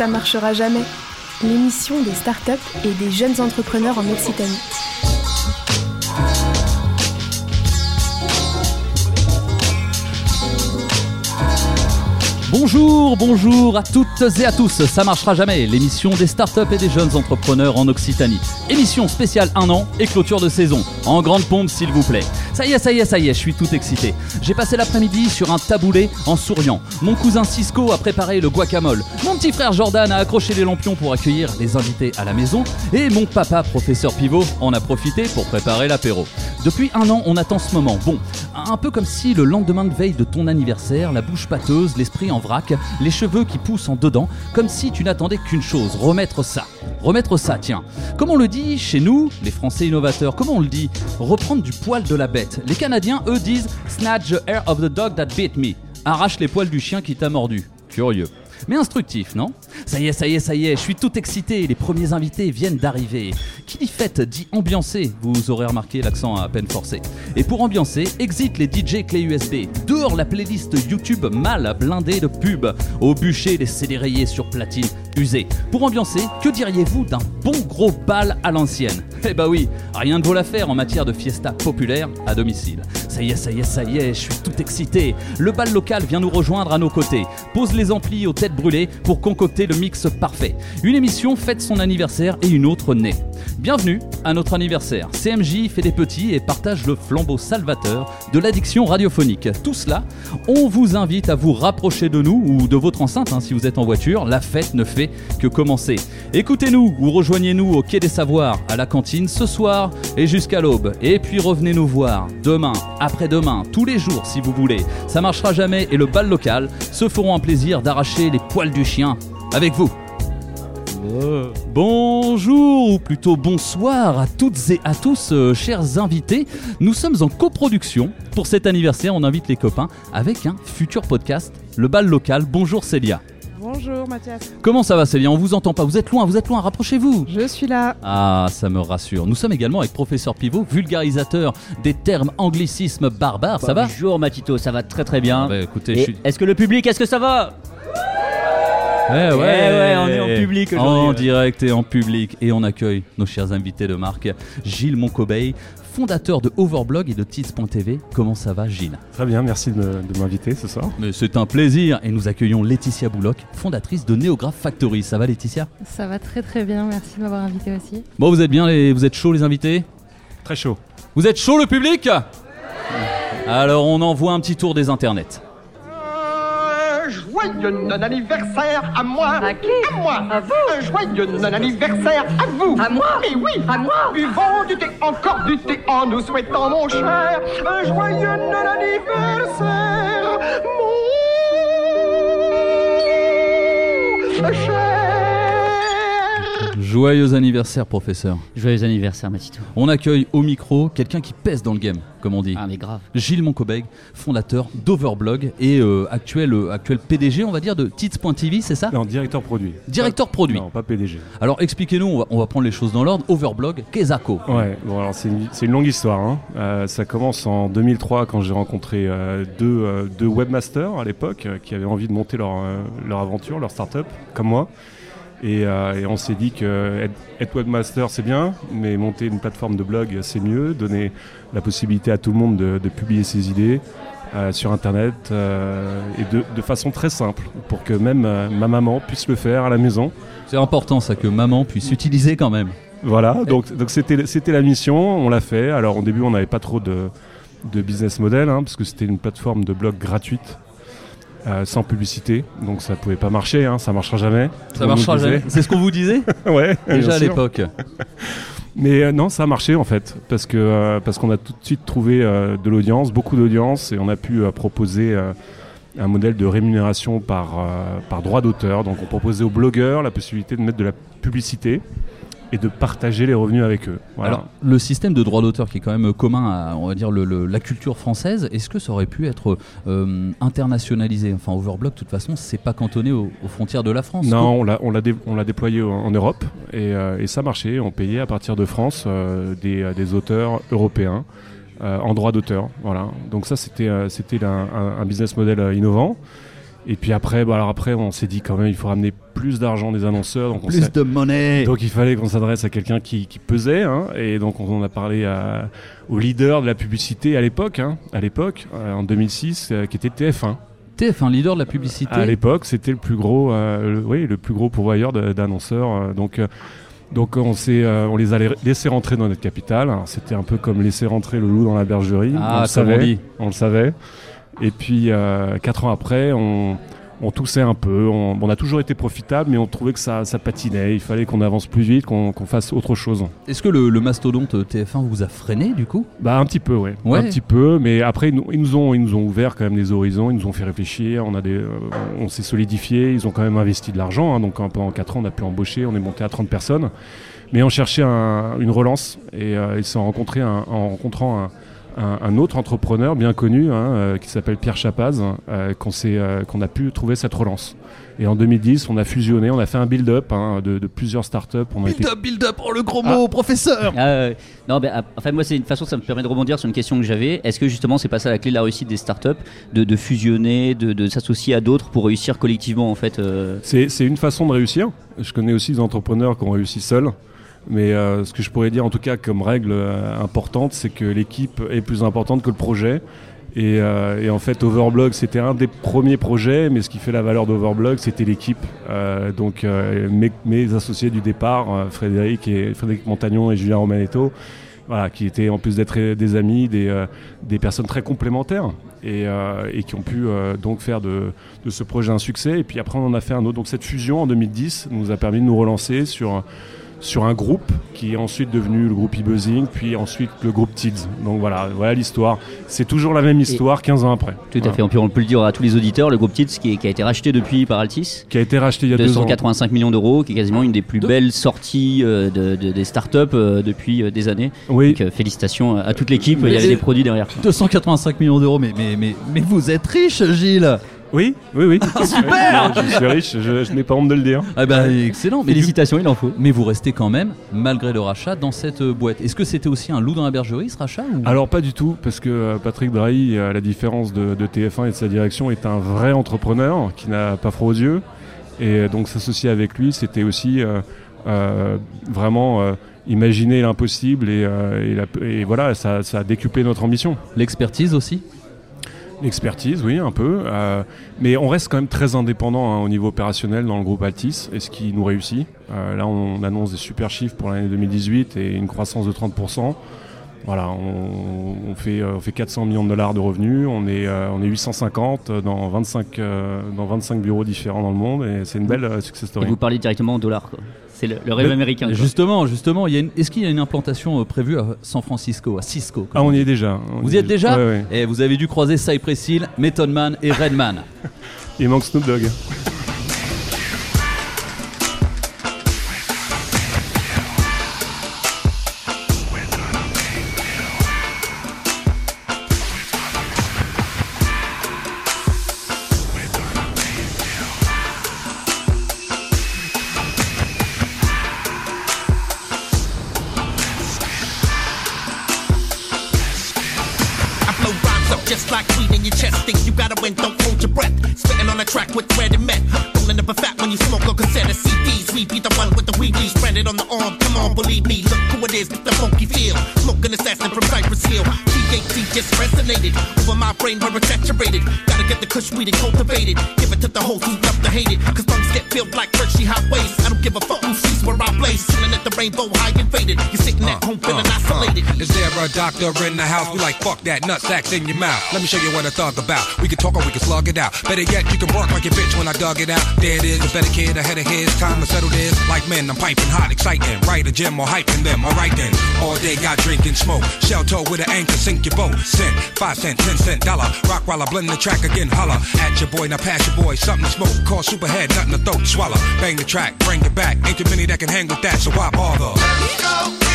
ça marchera jamais. L'émission des startups et des jeunes entrepreneurs en Occitanie. Bonjour, bonjour à toutes et à tous, ça marchera jamais, l'émission des startups et des jeunes entrepreneurs en Occitanie. Émission spéciale un an et clôture de saison, en grande pompe s'il vous plaît. Ça y est, ça y est, ça y est, je suis tout excité. J'ai passé l'après-midi sur un taboulet en souriant. Mon cousin Cisco a préparé le guacamole. Mon petit frère Jordan a accroché les lampions pour accueillir les invités à la maison. Et mon papa, professeur Pivot, en a profité pour préparer l'apéro. Depuis un an, on attend ce moment. Bon, un peu comme si le lendemain de veille de ton anniversaire, la bouche pâteuse, l'esprit en vrac, les cheveux qui poussent en dedans, comme si tu n'attendais qu'une chose, remettre ça. Remettre ça, tiens. Comme on le dit chez nous, les Français innovateurs, comment on le dit? Reprendre du poil de la bête. Les Canadiens, eux, disent Snatch the hair of the dog that bit me. Arrache les poils du chien qui t'a mordu. Curieux. Mais instructif, non? Ça y est, ça y est, ça y est, je suis tout excité, les premiers invités viennent d'arriver. Qui dit fête dit ambiancer, vous aurez remarqué l'accent à peine forcé. Et pour ambiancer, exit les DJ clés USB, dehors la playlist YouTube mal blindée de pubs, au bûcher les CD sur platine usée. Pour ambiancer, que diriez-vous d'un bon gros bal à l'ancienne? Eh bah oui, rien ne vaut l'affaire en matière de fiesta populaire à domicile. Ça y est, ça y est, ça y est, je suis tout excité. Le bal local vient nous rejoindre à nos côtés. Pose les amplis aux têtes brûlées pour concocter le mix parfait. Une émission fête son anniversaire et une autre naît. Bienvenue à notre anniversaire. CMJ fait des petits et partage le flambeau salvateur de l'addiction radiophonique. Tout cela, on vous invite à vous rapprocher de nous ou de votre enceinte hein, si vous êtes en voiture. La fête ne fait que commencer. Écoutez-nous ou rejoignez-nous au Quai des Savoirs, à la cantine ce soir et jusqu'à l'aube. Et puis revenez nous voir demain, après-demain, tous les jours si vous voulez. Ça marchera jamais et le bal local se feront un plaisir d'arracher les poils du chien avec vous. Bonjour, ou plutôt bonsoir à toutes et à tous, euh, chers invités. Nous sommes en coproduction. Pour cet anniversaire, on invite les copains avec un futur podcast, Le Bal Local. Bonjour Célia. Bonjour Mathias. Comment ça va Célia On vous entend pas, vous êtes loin, vous êtes loin, rapprochez-vous. Je suis là. Ah, ça me rassure. Nous sommes également avec professeur Pivot, vulgarisateur des termes anglicismes barbares. Ça va? Bonjour Matito, ça va très très bien. Ah bah, écoutez, Et je suis... Est-ce que le public, est-ce que ça va? Eh ouais, ouais, on est en public aujourd'hui, En ouais. direct et en public. Et on accueille nos chers invités de marque, Gilles Moncobeil, fondateur de Overblog et de Tits.tv. Comment ça va, Gilles Très bien, merci de m'inviter ce soir. Mais c'est un plaisir. Et nous accueillons Laetitia Bouloc, fondatrice de Néographe Factory. Ça va, Laetitia? Ça va très très bien, merci de m'avoir invité aussi. Bon, vous êtes bien, les... vous êtes chauds, les invités? Très chaud. Vous êtes chaud, le public? Alors, on envoie un petit tour des internets. Un joyeux non-anniversaire à moi. À qui À moi. À vous. Un joyeux non-anniversaire à vous. À moi. Mais oui. À moi. Buvons du thé, encore du thé en nous souhaitant, mon cher, un joyeux non-anniversaire, mon cher. Joyeux anniversaire, professeur. Joyeux anniversaire Matito. On accueille au micro quelqu'un qui pèse dans le game, comme on dit. Ah mais grave. Gilles Moncobeg, fondateur d'Overblog et euh, actuel, euh, actuel PDG, on va dire, de Tits.tv, c'est ça? Non, directeur produit. Directeur Pas- produit. Non, pas PDG. Alors expliquez-nous, on va, on va prendre les choses dans l'ordre. Overblog, Kezako. Ouais, bon alors c'est une, c'est une longue histoire. hein. Euh, ça commence en 2003 quand j'ai rencontré euh, deux, euh, deux webmasters à l'époque euh, qui avaient envie de monter leur, euh, leur aventure, leur start-up, comme moi. Et, euh, et on s'est dit que être, être webmaster c'est bien, mais monter une plateforme de blog c'est mieux, donner la possibilité à tout le monde de, de publier ses idées euh, sur internet euh, et de, de façon très simple pour que même ma maman puisse le faire à la maison. C'est important ça que maman puisse utiliser quand même. Voilà, donc donc c'était c'était la mission, on l'a fait. Alors au début, on n'avait pas trop de, de business model, hein, parce que c'était une plateforme de blog gratuite, euh, sans publicité, donc ça pouvait pas marcher, hein, ça marchera jamais. Ça marchera jamais. C'est ce qu'on vous disait ouais, déjà à l'époque. Mais euh, non, ça a marché en fait, parce que euh, parce qu'on a tout de suite trouvé de l'audience, beaucoup d'audience, et on a pu proposer un modèle de rémunération par par droit d'auteur. Donc on proposait aux blogueurs la possibilité de mettre de la publicité et de partager les revenus avec eux. Voilà. Alors, le système de droit d'auteur qui est quand même commun à, on va dire, le- le- la culture française, est-ce que ça aurait pu être euh, internationalisé? Enfin, Overblog, de toute façon, c'est pas cantonné aux, aux frontières de la France. Non, on l'a, dé- déployé en, en Europe et, euh, et ça marchait. On payait à partir de France euh, des, euh, des auteurs européens euh, en droit d'auteur. Voilà. Donc ça, c'était, euh, un, un- business model euh, innovant. Et puis après, bah, alors après, on s'est dit quand même, il faut ramener plus d'argent des annonceurs. Donc, Plus de monnaie. donc il fallait qu'on s'adresse à quelqu'un qui, qui pesait, hein, et donc on en a parlé à- au leader de la publicité à l'époque, hein, à l'époque, euh, en 2006, euh, qui était TF1. TF1, leader de la publicité. À l'époque, c'était le plus gros, euh, le- oui, le plus gros pourvoyeur d'annonceurs. euh, donc, euh, donc on s'est, euh, on les a laissés rentrer dans notre capitale. C'était un peu comme laisser rentrer le loup dans la bergerie. Ah, on le on savait, dit. on le savait. Et puis euh, quatre ans après, on, on toussait un peu. On, on a toujours été profitable, mais on trouvait que ça, ça patinait. Il fallait qu'on avance plus vite, qu'on fasse autre chose. Est-ce que le, le mastodonte TF1 vous a freiné du coup? Bah un petit peu, ouais. Ouais. Un petit peu, mais après ils nous, ils nous ont ils nous ont ouvert quand même des horizons, ils nous ont fait réfléchir, on a des euh, on s'est solidifié, ils ont quand même investi de l'argent, hein, donc euh, pendant 4 ans on a pu embaucher, on est monté à 30 personnes, mais on cherchait un- une relance et euh, ils se sont rencontrés un- en rencontrant un, un- un autre entrepreneur bien connu hein, euh, qui s'appelle Pierre Chapaz, euh, qu'on s'est, euh, qu'on a pu trouver cette relance. Et en 2010, on a fusionné, on a fait un build-up hein, de, de plusieurs startups. On a été Build up, build up, oh le gros mot, professeur Ah, ouais. non, ben, ah, enfin, moi, c'est une façon, ça me permet de rebondir sur une question que j'avais. Est-ce que justement, c'est pas ça la clé de la réussite des startups, de, de fusionner, de, de s'associer à d'autres pour réussir collectivement, en fait euh, C'est, c'est une façon de réussir. Je connais aussi des entrepreneurs qui ont réussi seuls. Mais euh, ce que je pourrais dire en tout cas comme règle euh, importante, c'est que l'équipe est plus importante que le projet. Et, euh, et en fait, Overblog, c'était un des premiers projets, mais ce qui fait la valeur d'Overblog, c'était l'équipe. Donc mes, associés du départ, Frédéric, et, Frédéric Montagnon et Julien Romanetto, voilà, qui étaient en plus d'être des amis, des, personnes très complémentaires et, qui ont pu donc faire de, de ce projet un succès. Et puis après, on en a fait un autre. Donc cette fusion en 2010 nous a permis de nous relancer sur, sur un groupe qui est ensuite devenu le groupe e-buzzing, puis ensuite le groupe TIDS. Donc voilà, voilà l'histoire. C'est toujours la même histoire 15 ans après. Tout à Voilà. fait. On peut le dire à tous les auditeurs, le groupe TITS qui, est- qui a été racheté depuis par Altis. Qui a été racheté il y a deux ans. 285 millions d'euros, qui est quasiment une des plus belles sorties euh, de, de- des startups euh, depuis euh, des années. Oui, Donc félicitations à toute l'équipe, il y avait des produits derrière. 285 millions d'euros, mais, mais, mais, mais vous êtes riche, Gilles oui, oui, oui. super je, je suis riche, je, je n'ai pas honte de le dire. Ah bah excellent, mais, du- Félicitations, il en faut. mais vous restez quand même, malgré le rachat, dans cette euh, boîte. Est-ce que c'était aussi un loup dans la bergerie, ce rachat ou... Alors pas du tout, parce que euh, Patrick Drahi, à la différence de, de TF1 et de sa direction, est un vrai entrepreneur qui n'a pas froid aux yeux. Et euh, donc s'associer avec lui, c'était aussi euh, euh, vraiment euh, imaginer l'impossible et, euh, et la- et voilà, ça, ça a décuplé notre ambition. L'expertise aussi? L'expertise, oui, un peu. euh, mais on reste quand même très indépendant hein, au niveau opérationnel dans le groupe Altis, et ce qui nous réussit. Euh, là, on annonce des super chiffres pour l'année 2018 et une croissance de 30%. Voilà, on, fait, euh, on fait 400 millions de dollars de revenus, on est, euh, on est 850 dans 25, euh, dans 25 bureaux différents dans le monde, et c'est une belle euh, success Et story. vous parlez directement en dollars, quoi. C'est le, le rêve américain. quoi. Justement, justement, il y a une- est-ce qu'il y a une implantation euh, prévue à San Francisco, à Cisco Ah, on y est déjà. on Vous y êtes déjà Ouais, ouais. Et vous avez dû croiser Cypress Hill, Method Man et Redman. Il manque Snoop Dogg. The kush weed and cultivate it. Give it to the hoes who love to hate it. Cause lungs get filled like Hershey highways. I don't give a fuck who sees where I blaze. Chilling at the rainbow high and faded. You're sitting at home feeling uh, uh. isolated. Is there a doctor in the house? We like fuck that nut sacks in your mouth. Let me show you what I thug about. We can talk or we can slug it out. Better yet, you can bark like a bitch when I dug it out. There it is, a better kid ahead of his time to settle this. Like men, I'm piping hot, exciting. Right a gym or hyping them. Alright then, all day got drinking smoke. Shell toe with an anchor, sink your boat. Cent, five cent, ten cent, dollar. Rock while I blend the track again, holla. At your boy, now pass your boy. Something to smoke. Call superhead, nothing to throat, swallow. Bang the track, bring it back. Ain't too many that can hang with that, so why bother? ain't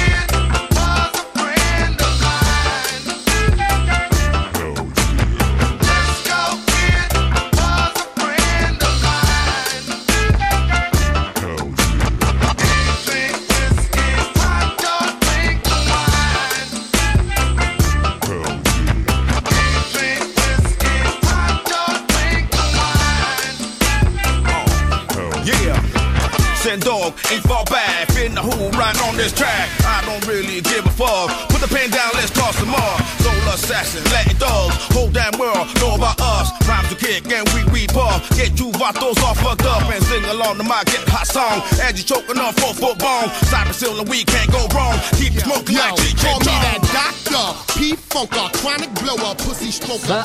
this track. I don't really give a fuck. Put the pen down, let's toss some more. Soul assassin, Latin dogs, whole damn world know about us. Rhymes to kick and we we puff. Get you vatos all fucked up and sing along to my get hot song. As you choking on four foot bone, cyber seal and we can't go wrong. Keep smoking Yo, like DJ call me Tom. that doctor. P-Funker, chronic blower, pussy smoker,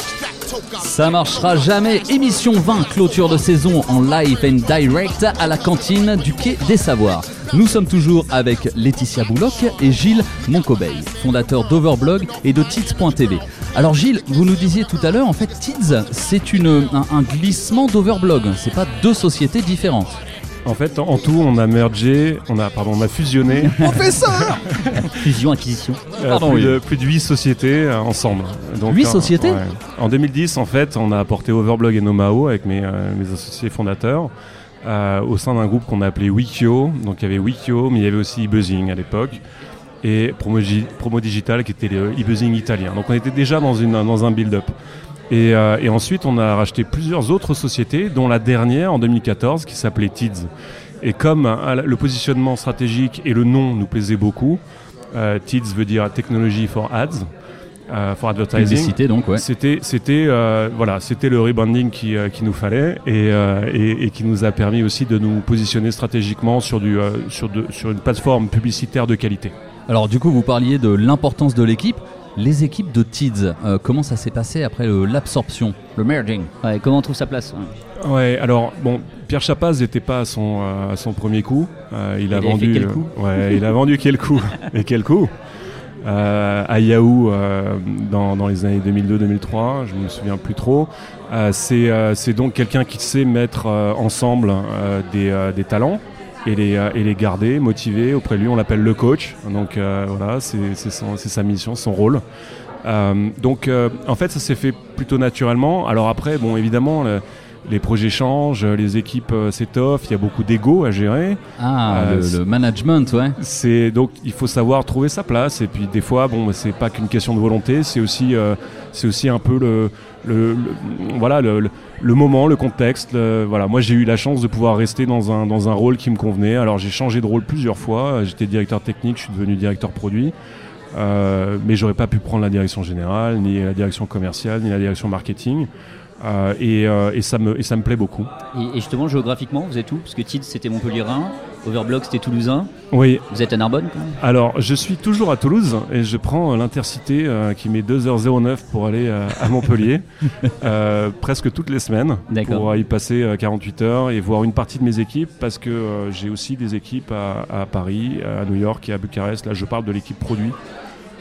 Ça- marchera jamais. Émission 20, clôture de saison en live and direct à la cantine du Quai des Savoirs. Nous sommes toujours avec Laetitia Bouloc et Gilles Moncobeil, fondateur d'Overblog et de Tids.tv. Alors Gilles, vous nous disiez tout à l'heure, en fait Tids, c'est une- un, un glissement d'Overblog. C'est pas deux sociétés différentes. En fait, en tout, on a mergé, on a, pardon, on a fusionné Fusion, acquisition. euh, Pardon, plus, oui. de, plus de 8 sociétés euh, ensemble. Donc, Huit euh, sociétés ouais. En 2010, en fait, on a apporté Overblog et Nomao avec mes, euh, mes associés fondateurs au sein d'un groupe qu'on a appelé Wikio. Donc il y avait Wikio, mais il y avait aussi eBuzzing à l'époque. Et Promo, Gi- Promo Digital qui était le eBuzzing italien. Donc on était déjà dans, une, dans un build-up. Et, euh, et ensuite, on a racheté plusieurs autres sociétés, dont la dernière en 2014 qui s'appelait Tids. Et comme euh, le positionnement stratégique et le nom nous plaisaient beaucoup, euh, Tids veut dire Technology for Ads, euh, for Advertising. Publicité donc, ouais. C'était, c'était, voilà, c'était le rebranding qui, qui nous fallait et, et, et qui nous a permis aussi de nous positionner stratégiquement sur, du, sur, de- sur une plateforme publicitaire de qualité. Alors du coup, vous parliez de l'importance de l'équipe. Les équipes de Tids, euh, comment ça s'est passé après l'absorption, le merging Ouais, comment on trouve sa place Ouais, alors bon, Pierre Chapaz n'était pas à son, euh, à son premier coup. Euh, il, a vendu, fait quel coup ouais, il a vendu quel coup Et quel coup Euh, à Yahoo euh, dans, dans les années 2002-2003, je me souviens plus trop. Euh, c'est euh, c'est donc quelqu'un qui sait mettre euh, ensemble euh, des, euh, des talents et les, euh, et les garder, motiver. Auprès de lui, on l'appelle le coach. Donc euh, voilà, c'est sa mission, son rôle. Euh, donc euh, en fait, ça s'est fait plutôt naturellement. Alors après, bon, évidemment, le- les projets changent, les équipes euh, s'étoffent, il y a beaucoup d'ego à gérer. Ah, Euh, le, management, ouais. C'est donc il faut savoir trouver sa place et puis des fois bon c'est pas qu'une question de volonté c'est aussi euh, c'est aussi un peu le, le- le- voilà le, moment le contexte voilà. Moi j'ai eu la chance de pouvoir rester dans un dans un rôle qui me convenait. Alors j'ai changé de rôle plusieurs fois. J'étais directeur technique je suis devenu directeur produit. Euh, mais j'aurais pas pu prendre la direction générale ni la direction commerciale ni la direction marketing Euh, et, euh, et ça me et ça me plaît beaucoup et, et justement, géographiquement, vous êtes où? Parce que Tids, c'était Montpellier-Rhin, Overblog, c'était Toulousain. oui Vous êtes à Narbonne quand même? Alors, je suis toujours à Toulouse et je prends euh, l'intercité euh, qui met 2h09 pour aller euh, à Montpellier euh, presque toutes les semaines pour y passer euh, 48 heures et voir une partie de mes équipes parce que euh, j'ai aussi des équipes à, à Paris, à New York et à Bucarest. Là, je parle de l'équipe produit.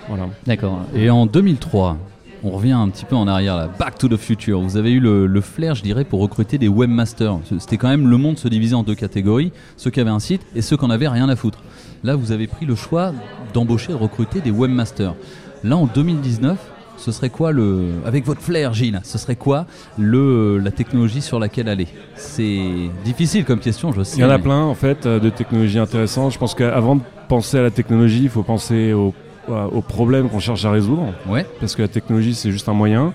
Voilà. D'accord. Et en 2003, on revient un petit peu en arrière là, Back to the Future. Vous avez eu le, le flair, je dirais, pour recruter des webmasters. C'était quand même le monde se divisait en deux catégories, ceux qui avaient un site et ceux qui en avaient rien à foutre. Là, vous avez pris le choix d'embaucher, de recruter des webmasters. Là, en 2019, ce serait quoi le, avec votre flair, Gilles, ce serait quoi le, la technologie sur laquelle aller? C'est difficile comme question, je sais. Il y en a plein en fait euh, de technologies intéressantes. Je pense qu'avant de penser à la technologie, il faut penser aux, aux problèmes qu'on cherche à résoudre. Ouais. parce que la technologie c'est juste un moyen.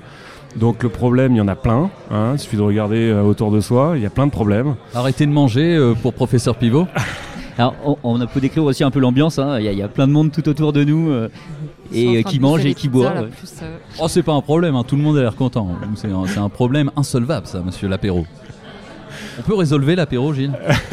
Donc le problème, il y en a plein. hein. Il suffit de regarder euh, autour de soi. Il y a plein de problèmes. Arrêtez de manger euh, pour professeur Pivot. Alors, on, on peut décrire aussi un peu l'ambiance. hein. Il y, a- il y a plein de monde tout autour de nous euh, et euh, qui mange et qui boit. ouais. Oh, c'est pas un problème, hein, tout le monde a l'air content. C'est un, c'est un problème insolvable, ça, monsieur l'apéro. On peut résolver l'apéro, Gilles?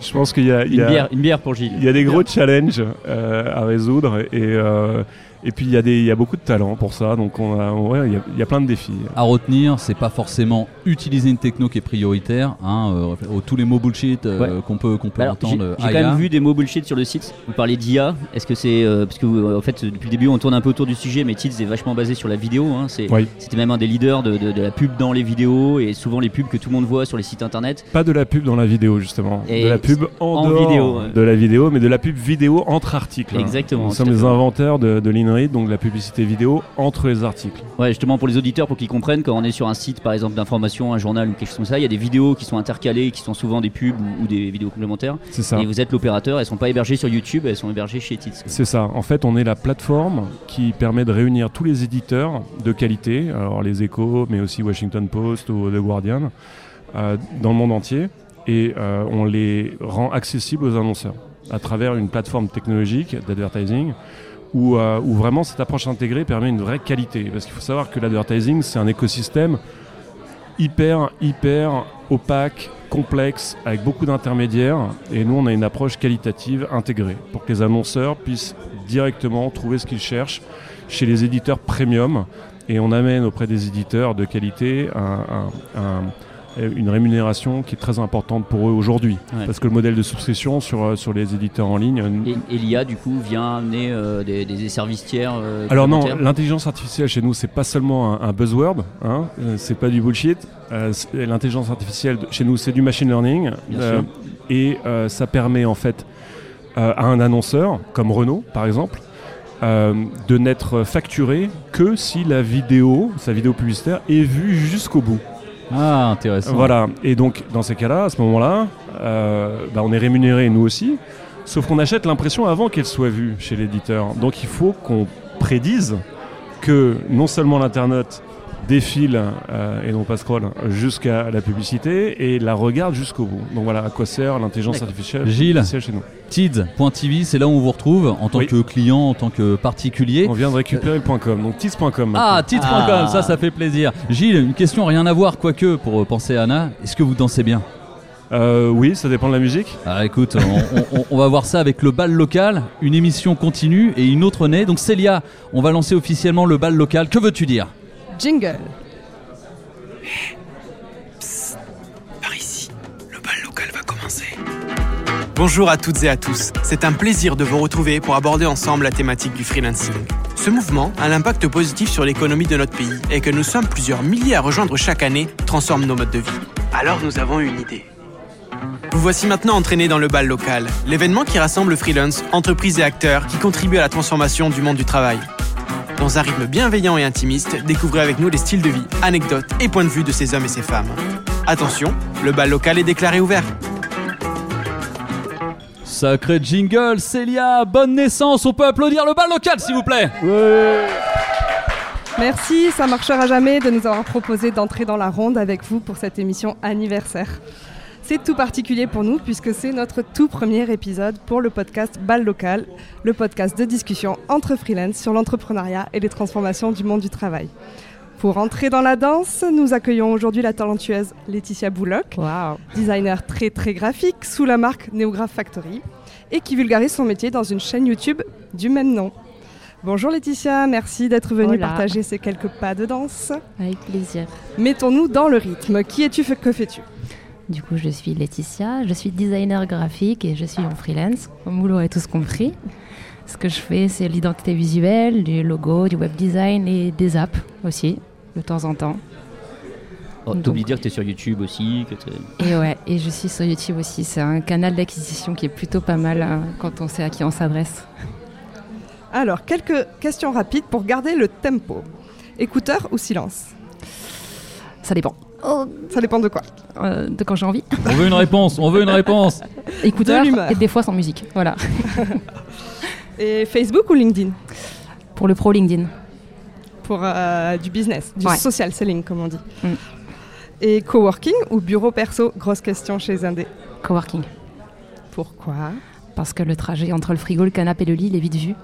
Je pense qu'il y a, il y Une bière, une bière pour Gilles. il y a des gros challenges euh, à résoudre et, euh, et puis il y, a des, il y a beaucoup de talent pour ça. Donc on a, ouais, il, y a, il y a plein de défis. À retenir, c'est pas forcément utiliser une techno qui est prioritaire. Hein, euh, tous les mots bullshit euh, qu'on peut, qu'on peut Alors, entendre. j'ai quand même vu des mots bullshit sur le site. Vous parlez d'IA. Est-ce que c'est euh, parce que vous, en fait depuis le début on tourne un peu autour du sujet, mais Tids est vachement basé sur la vidéo. hein. C'est- Oui. C'était même un des leaders de, de- de la pub dans les vidéos et souvent les pubs que tout le monde voit sur les sites internet. Pas de la pub dans la vidéo justement, Et de la pub en, en dehors vidéo, ouais. de la vidéo, mais de la pub vidéo entre articles. hein. Exactement, Nous sommes les inventeurs de, de donc de la publicité vidéo entre les articles. Ouais, justement pour les auditeurs, pour qu'ils comprennent, quand on est sur un site par exemple d'information, un journal ou quelque chose comme ça, il y a des vidéos qui sont intercalées, qui sont souvent des pubs ou, ou des vidéos complémentaires. C'est ça. Et vous êtes l'opérateur, elles sont pas hébergées sur YouTube, elles sont hébergées chez Tids. C'est ça. En fait, on est la plateforme qui permet de réunir tous les éditeurs de qualité, alors les Échos, mais aussi Washington Post ou The Guardian, euh, dans le monde entier. Et euh, on les rend accessibles aux annonceurs à travers une plateforme technologique d'advertising où, euh, où vraiment cette approche intégrée permet une vraie qualité. Parce qu'il faut savoir que l'advertising, c'est un écosystème hyper, hyper opaque, complexe, avec beaucoup d'intermédiaires. Et nous, on a une approche qualitative intégrée pour que les annonceurs puissent directement trouver ce qu'ils cherchent chez les éditeurs premium. Et on amène auprès des éditeurs de qualité un- un- un- une rémunération qui est très importante pour eux aujourd'hui. Ouais. Parce que le modèle de souscription sur, euh, sur les éditeurs en ligne euh, Et, et l'IA, du coup, vient amener euh, des, des services tiers. euh, Alors non, l'intelligence artificielle chez nous, c'est pas seulement un, un buzzword, hein, euh, c'est pas du bullshit. Euh, l'intelligence artificielle chez nous, c'est du machine learning, euh, et euh, ça permet en fait euh, à un annonceur, comme Renault par exemple, euh, de n'être facturé que si la vidéo, sa vidéo publicitaire, est vue jusqu'au bout. Ah, intéressant. Voilà. Et donc, dans ces cas-là, à ce moment-là, euh, bah, on est rémunéré nous aussi. Sauf qu'on achète l'impression avant qu'elle soit vue chez l'éditeur. Donc, il faut qu'on prédise que non seulement l'internaute défile euh, et non pas scroll jusqu'à la publicité et la regarde jusqu'au bout. Donc voilà à quoi sert l'intelligence artificielle, Gilles. artificielle chez nous. Tids.tv, c'est là où on vous retrouve en tant Oui. que client, en tant que particulier. On vient de récupérer le .com, donc tiz.com. Ah, tids.com, Ah. ça, ça fait plaisir. Gilles, une question rien à voir, quoique, pour euh, penser à Anna. Est-ce que vous dansez bien? Euh, oui, ça dépend de la musique. Ah, écoute, on, on- on va voir ça avec le bal local, une émission continue et une autre née. Donc, Célia, on va lancer officiellement le bal local. Que veux-tu dire? Jingle. Par ici, le bal local va commencer. Bonjour à toutes et à tous. C'est un plaisir de vous retrouver pour aborder ensemble la thématique du freelancing. Ce mouvement a l'impact positif sur l'économie de notre pays et que nous sommes plusieurs milliers à rejoindre chaque année transforme nos modes de vie. Alors nous avons une idée. Vous voici maintenant entraînés dans le bal local, l'événement qui rassemble freelance, entreprises et acteurs qui contribuent à la transformation du monde du travail. Dans un rythme bienveillant et intimiste, découvrez avec nous les styles de vie, anecdotes et points de vue de ces hommes et ces femmes. Attention, le bal local est déclaré ouvert. Sacré jingle, Célia, bonne naissance. On peut applaudir le bal local, s'il vous plaît. Merci, ça marchera jamais de nous avoir proposé d'entrer dans la ronde avec vous pour cette émission anniversaire. C'est tout particulier pour nous puisque c'est notre tout premier épisode pour le podcast Bal Local, le podcast de discussion entre freelance sur l'entrepreneuriat et les transformations du monde du travail. Pour entrer dans la danse, nous accueillons aujourd'hui la talentueuse Laetitia Bouloc, designer très très graphique sous la marque Neograph Factory et qui vulgarise son métier dans une chaîne YouTube du même nom. Bonjour Laetitia, merci d'être venue Hola. partager ces quelques pas de danse. Avec plaisir. Mettons-nous dans le rythme. Qui es-tu, que fais-tu? Du coup, je suis Laetitia, je suis designer graphique et je suis en freelance, comme vous l'aurez tous compris. Ce que je fais, c'est l'identité visuelle, du logo, du web design et des apps aussi, de temps en temps. Oh, T'oublies de dire que t'es sur YouTube aussi. Que Et ouais, et je suis sur YouTube aussi. C'est un canal d'acquisition qui est plutôt pas mal hein, quand on sait à qui on s'adresse. Alors, quelques questions rapides pour garder le tempo. Écouteur ou silence? Ça dépend. Ça dépend de quoi Euh, de quand j'ai envie. On veut une réponse, on veut une réponse. Écouteur De et des fois sans musique. Voilà. Et Facebook ou LinkedIn? Pour le pro LinkedIn. Pour euh, du business, du Ouais. social selling, comme on dit. Mm. Et coworking ou bureau perso? Grosse question chez Indé. Coworking. Pourquoi? Parce que le trajet entre le frigo, le canapé et le lit, il est vite vu.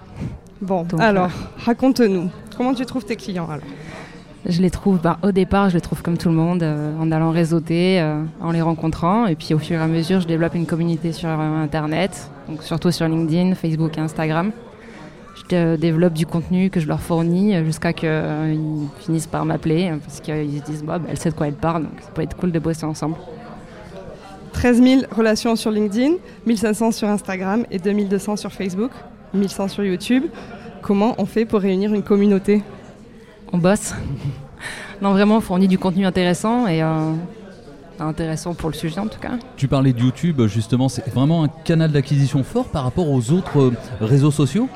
Bon, Donc, alors, euh, raconte-nous. Comment tu trouves tes clients alors? Je les trouve, bah, au départ, je les trouve comme tout le monde, euh, en allant réseauter, euh, en les rencontrant. Et puis au fur et à mesure, je développe une communauté sur euh, Internet, donc surtout sur LinkedIn, Facebook et Instagram. Je développe du contenu que je leur fournis jusqu'à qu'ils finissent par m'appeler, euh, parce qu'ils se disent, bah, elle sait de quoi elle parle, donc ça peut être cool de bosser ensemble. 13 000 relations sur LinkedIn, 1500 sur Instagram et 2200 sur Facebook, 1100 sur YouTube. Comment on fait pour réunir une communauté? On bosse. non, vraiment, on fournit du contenu intéressant et euh, intéressant pour le sujet en tout cas. Tu parlais de YouTube, justement, c'est vraiment un canal d'acquisition fort par rapport aux autres euh, réseaux sociaux?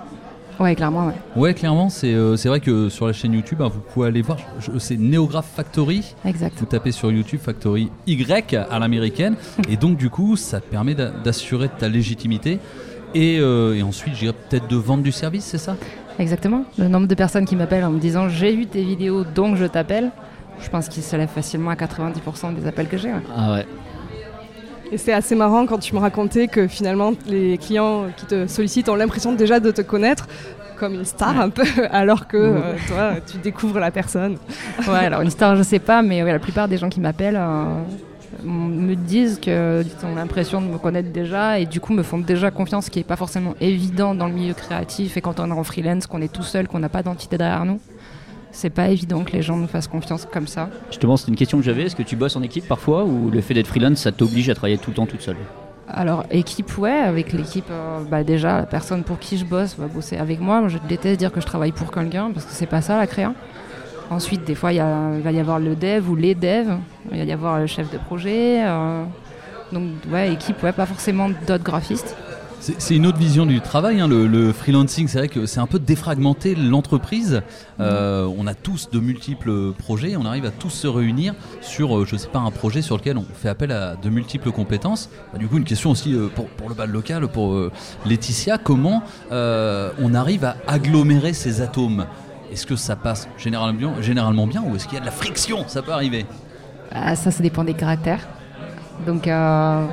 Ouais, clairement, ouais. Ouais, clairement, c'est euh, c'est vrai que sur la chaîne YouTube, hein, vous pouvez aller voir, je- c'est Neograph Factory. Exact. Vous tapez sur YouTube Factory Y à l'américaine, et donc du coup, ça te permet d'a- d'assurer ta légitimité. Et, euh, et ensuite, j'irais peut-être de vendre du service, c'est ça? Exactement. Le nombre de personnes qui m'appellent en me disant j'ai vu tes vidéos donc je t'appelle, je pense qu'il se lève facilement à 90% des appels que j'ai. ouais. Ah ouais. Et c'est assez marrant quand tu me racontais que finalement les clients qui te sollicitent ont l'impression déjà de te connaître comme une star un peu, alors que euh, toi, tu découvres la personne. Ouais, alors une star, je sais pas, mais ouais, la plupart des gens qui m'appellent euh, me disent qu'ils ont l'impression de me connaître déjà et du coup me font déjà confiance, ce qui n'est pas forcément évident dans le milieu créatif et quand on est en freelance, qu'on est tout seul, qu'on n'a pas d'entité derrière nous. C'est pas évident que les gens nous fassent confiance comme ça. Justement, c'est une question que j'avais. Est-ce que tu bosses en équipe parfois ou le fait d'être freelance, ça t'oblige à travailler tout le temps toute seule? Alors, équipe, ouais, avec l'équipe, euh, bah, déjà, la personne pour qui je bosse va bosser avec moi. Moi, Je déteste dire que je travaille pour quelqu'un parce que c'est pas ça la créa. Ensuite, des fois, il va y avoir le dev ou les devs, il va y avoir le chef de projet. euh, donc, ouais, équipe, ouais, pas forcément d'autres graphistes. C'est une autre vision du travail, hein, le, freelancing. C'est vrai que c'est un peu défragmenté l'entreprise. Euh, on a tous de multiples projets, on arrive à tous se réunir sur, euh, je sais pas, un projet sur lequel on fait appel à de multiples compétences. Bah, du coup, une question aussi pour, le bal local, pour Laetitia, comment on arrive à agglomérer ces atomes? Est-ce que ça passe généralement bien, généralement bien ou est-ce qu'il y a de la friction? Ça peut arriver. Ah, ça, ça dépend des caractères. Donc, euh,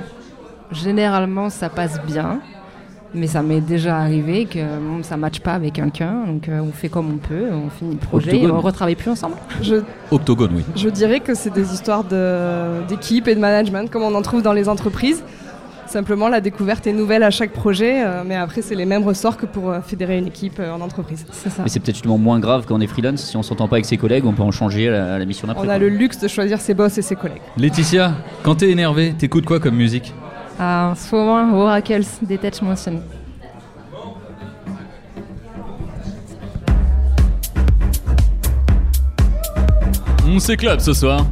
généralement, ça passe bien. Mais ça m'est déjà arrivé que bon, ça ne matche pas avec quelqu'un. Donc, euh, on fait comme on peut, on finit le projet et on ne retravaille plus ensemble. Je, Octogone, oui. je dirais que c'est des histoires de- d'équipe et de management, comme on en trouve dans les entreprises. Simplement, la découverte est nouvelle à chaque projet, euh, mais après, c'est les mêmes ressorts que pour euh, fédérer une équipe euh, en entreprise. C'est ça. Mais c'est peut-être justement moins grave quand on est freelance. Si on s'entend pas avec ses collègues, on peut en changer à la, à la mission d'après. On a quoi. le luxe de choisir ses boss et ses collègues. Laetitia, quand t'es énervé, t'écoutes quoi comme musique? Ah, en ce moment, Oracles Detach Motion. On s'éclate ce soir.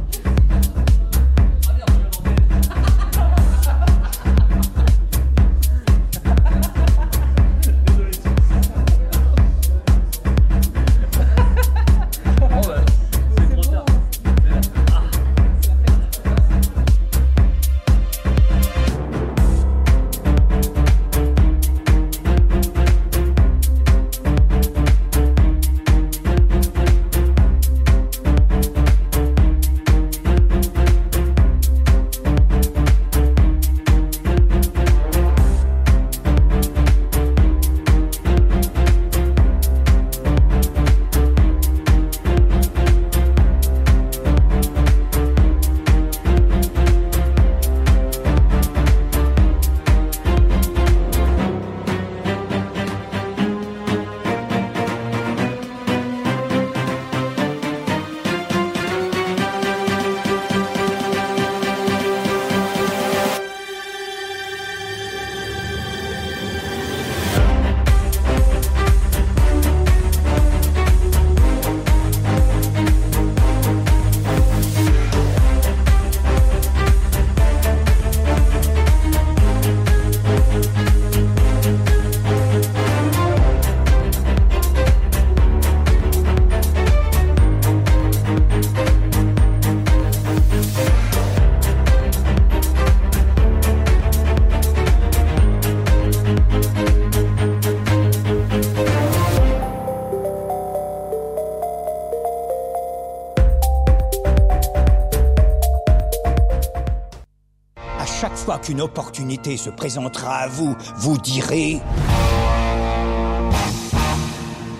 Qu'une opportunité se présentera à vous, vous direz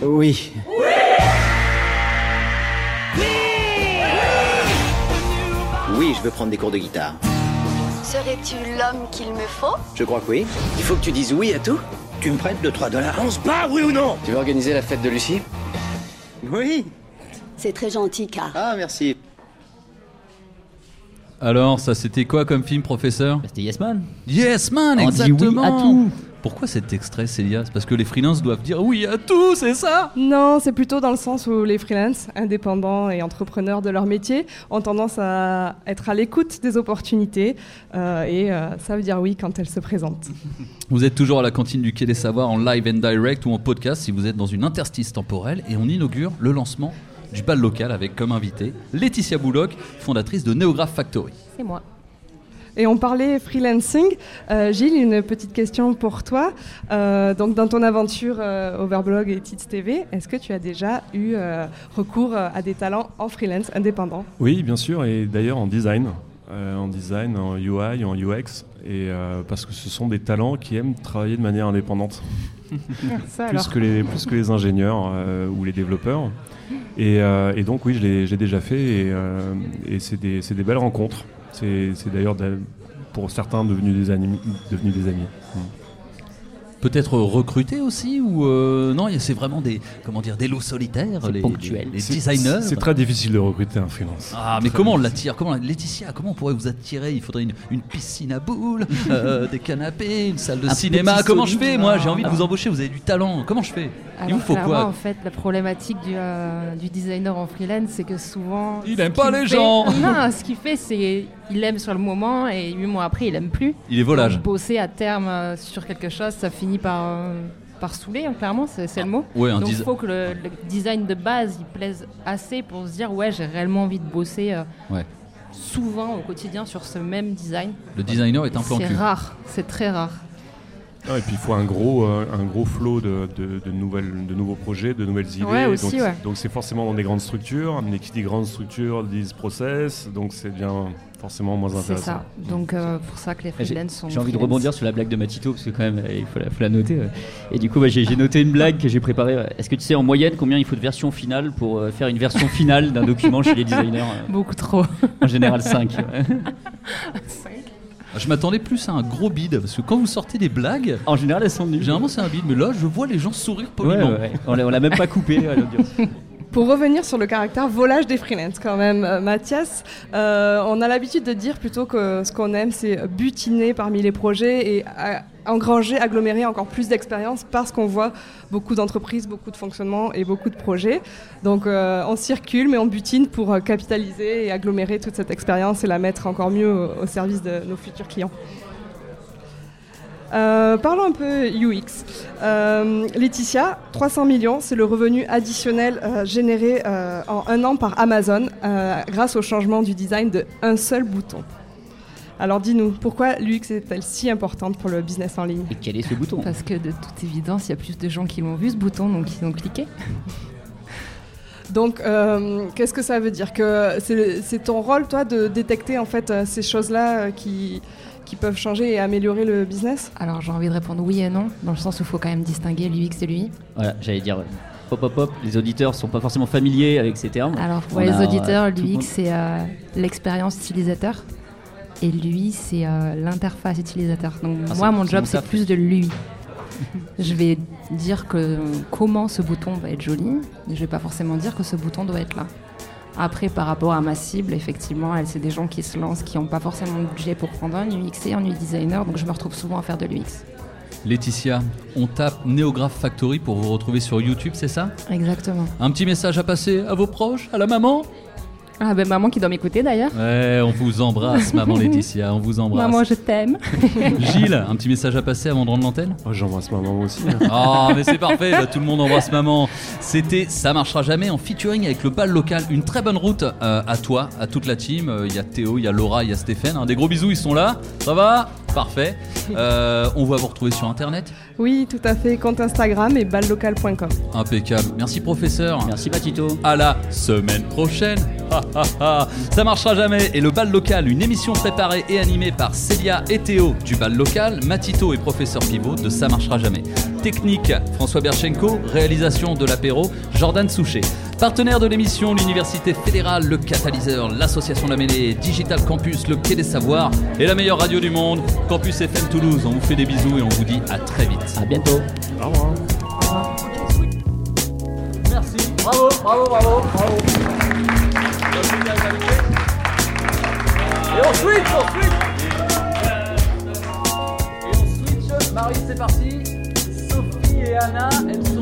Oui. Oui, je veux prendre des cours de guitare. Serais-tu l'homme qu'il me faut? Je crois que oui. Il faut que tu dises oui à tout. Tu me prêtes 2-3 dollars On se bat, oui ou non? Tu veux organiser la fête de Lucie? Oui. C'est très gentil, car. Ah, merci. Alors, ça c'était quoi comme film, professeur C'était Yes Man. Yes Man, On dit oui exactement. à tout. Pourquoi cet extrait, Célia C'est parce que les freelances doivent dire oui à tout, c'est ça Non, c'est plutôt dans le sens où les freelances, indépendants et entrepreneurs de leur métier, ont tendance à être à l'écoute des opportunités euh, et euh, ça veut dire oui quand elles se présentent. Vous êtes toujours à la cantine du Quai des Savoirs en live and direct ou en podcast si vous êtes dans une interstice temporelle et on inaugure le lancement du bal local avec comme invité Laetitia Bouloc, fondatrice de Neograph Factory. C'est moi. Et on parlait freelancing. Euh, Gilles, une petite question pour toi. Euh, donc, dans ton aventure euh, Overblog et Tits TV, est-ce que tu as déjà eu euh, recours à des talents en freelance indépendant Oui, bien sûr, et d'ailleurs en design. euh, en design, en UI, en UX, et euh, parce que ce sont des talents qui aiment travailler de manière indépendante, Ça, plus alors. que les plus que les ingénieurs euh, ou les développeurs. Et, euh, et donc oui, je l'ai déjà fait, et, et c'est des, des belles rencontres. C'est d'ailleurs d'a- pour certains devenus des amis. Devenus des amis. Mm. Peut-être recruté aussi ou euh, non C'est vraiment des comment dire des loups solitaires, les, les- les designers. C'est très difficile de recruter un freelance. Ah mais Très comment on l'attire? Comment Laetitia Comment on pourrait vous attirer? Il faudrait une, une piscine à boules, euh, des canapés, une salle de Un cinéma. Comment je fais Moi? J'ai envie de vous embaucher. Vous avez du talent. Comment je fais? Alors, faut quoi en fait, la problématique du, euh, du designer en freelance, c'est que souvent. Il aime pas les fait- gens. Non, ce qu'il fait, c'est il aime sur le moment et huit mois après, il aime plus. Il est volage. Donc, bosser à terme euh, sur quelque chose, ça finit par, euh, par saouler, hein, clairement, c'est le mot. Ouais, un Donc il faut que le, le design de base, il plaise assez pour se dire, ouais, j'ai réellement envie de bosser. Ouais. Souvent au quotidien sur ce même design. Le designer est un plan C'est rare, c'est très rare. Ah, et puis il faut un gros, euh, un gros flot de, de- de nouvelles, de nouveaux projets, de nouvelles idées. Ouais, aussi, donc, ouais. c'est forcément dans des grandes structures. Mais qui dit grande structure dit process, donc c'est bien forcément moins C'est intéressant. ça. Donc euh, pour ça que les J'ai freelance sont. j'ai envie de rebondir sur la blague de Matito parce que quand même il faut la, faut la noter. Et du coup bah, j'ai noté une blague que j'ai préparée. Est-ce que tu sais en moyenne combien il faut de versions finales pour euh, faire une version finale d'un document chez les designers Beaucoup trop. En général 5. Je m'attendais plus à un gros bide parce que quand vous sortez des blagues, en général elles sont nulles. Généralement c'est un bide, mais là je vois les gens sourire poliment. ouais, ouais. On l'a même pas coupé à l'audience. Pour revenir sur le caractère volage des freelance quand même, euh, Mathias, euh, on a l'habitude de dire plutôt que ce qu'on aime c'est butiner parmi les projets et engranger, agglomérer encore plus d'expérience parce qu'on voit beaucoup d'entreprises, beaucoup de fonctionnements et beaucoup de projets. Donc euh, on circule mais on butine pour euh, capitaliser et agglomérer toute cette expérience et la mettre encore mieux au, service de nos futurs clients. Euh, parlons un peu UX. Laetitia, 300 millions, c'est le revenu additionnel généré en un an par Amazon grâce au changement du design de un seul bouton. Alors dis-nous, pourquoi l'UX est-elle si importante pour le business en ligne Et quel est ce bouton? Parce que de toute évidence, il y a plus de gens qui l'ont vu ce bouton, donc ils ont cliqué. Donc, euh, qu'est-ce que ça veut dire? Que c'est ton rôle, toi, de détecter en fait euh, ces choses-là euh, qui, qui peuvent changer et améliorer le business? Alors j'ai envie de répondre oui et non, dans le sens où il faut quand même distinguer l'UX et l'UI. Voilà, j'allais dire hop hop hop, les auditeurs sont pas forcément familiers avec ces termes. Alors pour On les auditeurs, l'UX c'est euh, l'expérience utilisateur et l'UI c'est euh, l'interface utilisateur. Donc Ah, moi mon job c'est plus de l'UI. je vais dire que comment ce bouton va être joli, je vais pas forcément dire que ce bouton doit être là. Après, par rapport à ma cible, effectivement, elle, c'est des gens qui se lancent, qui n'ont pas forcément de budget pour prendre un UX et un UI designer, donc je me retrouve souvent à faire de l'UX. Laetitia, on tape Néographe Factory pour vous retrouver sur YouTube, c'est ça? Exactement. Un petit message à passer à vos proches, à la maman? Ah ben maman qui doit m'écouter d'ailleurs. Ouais, on vous embrasse, maman Laetitia, on vous embrasse. Maman, je t'aime. Gilles, un petit message à passer avant de rendre l'antenne? Oh, J'embrasse ma maman aussi. Oh, mais c'est parfait, bah, tout le monde embrasse maman. C'était Ça marchera jamais en featuring avec le bal local. Une très bonne route euh, à toi, à toute la team. Euh, Il y a Théo, il y a Laura, il y a Stéphane. hein. Des gros bisous, ils sont là. Ça va? Parfait. Euh, on va vous retrouver sur internet. Oui, tout à fait. Compte Instagram et ballocal.com. Impeccable. Merci professeur. Merci Matito. À la semaine prochaine. Ha, ha, ha. Ça marchera jamais. Et le bal local, une émission préparée et animée par Célia et Théo du bal local, Matito et professeur Pivot de Ça marchera jamais. Technique, François Berchenko. Réalisation de l'apéro, Jordan Souchet. Partenaire de l'émission, l'Université fédérale, le Catalyseur, l'Association La Mêlée, Digital Campus, le Quai des Savoirs et la meilleure radio du monde, Campus FM Toulouse. On vous fait des bisous et on vous dit à très vite. À bientôt. Merci. Bravo, bravo, bravo, bravo. Et on switch, on switch. Et on switch. Marie, c'est parti. Sophie et Anna, elles sont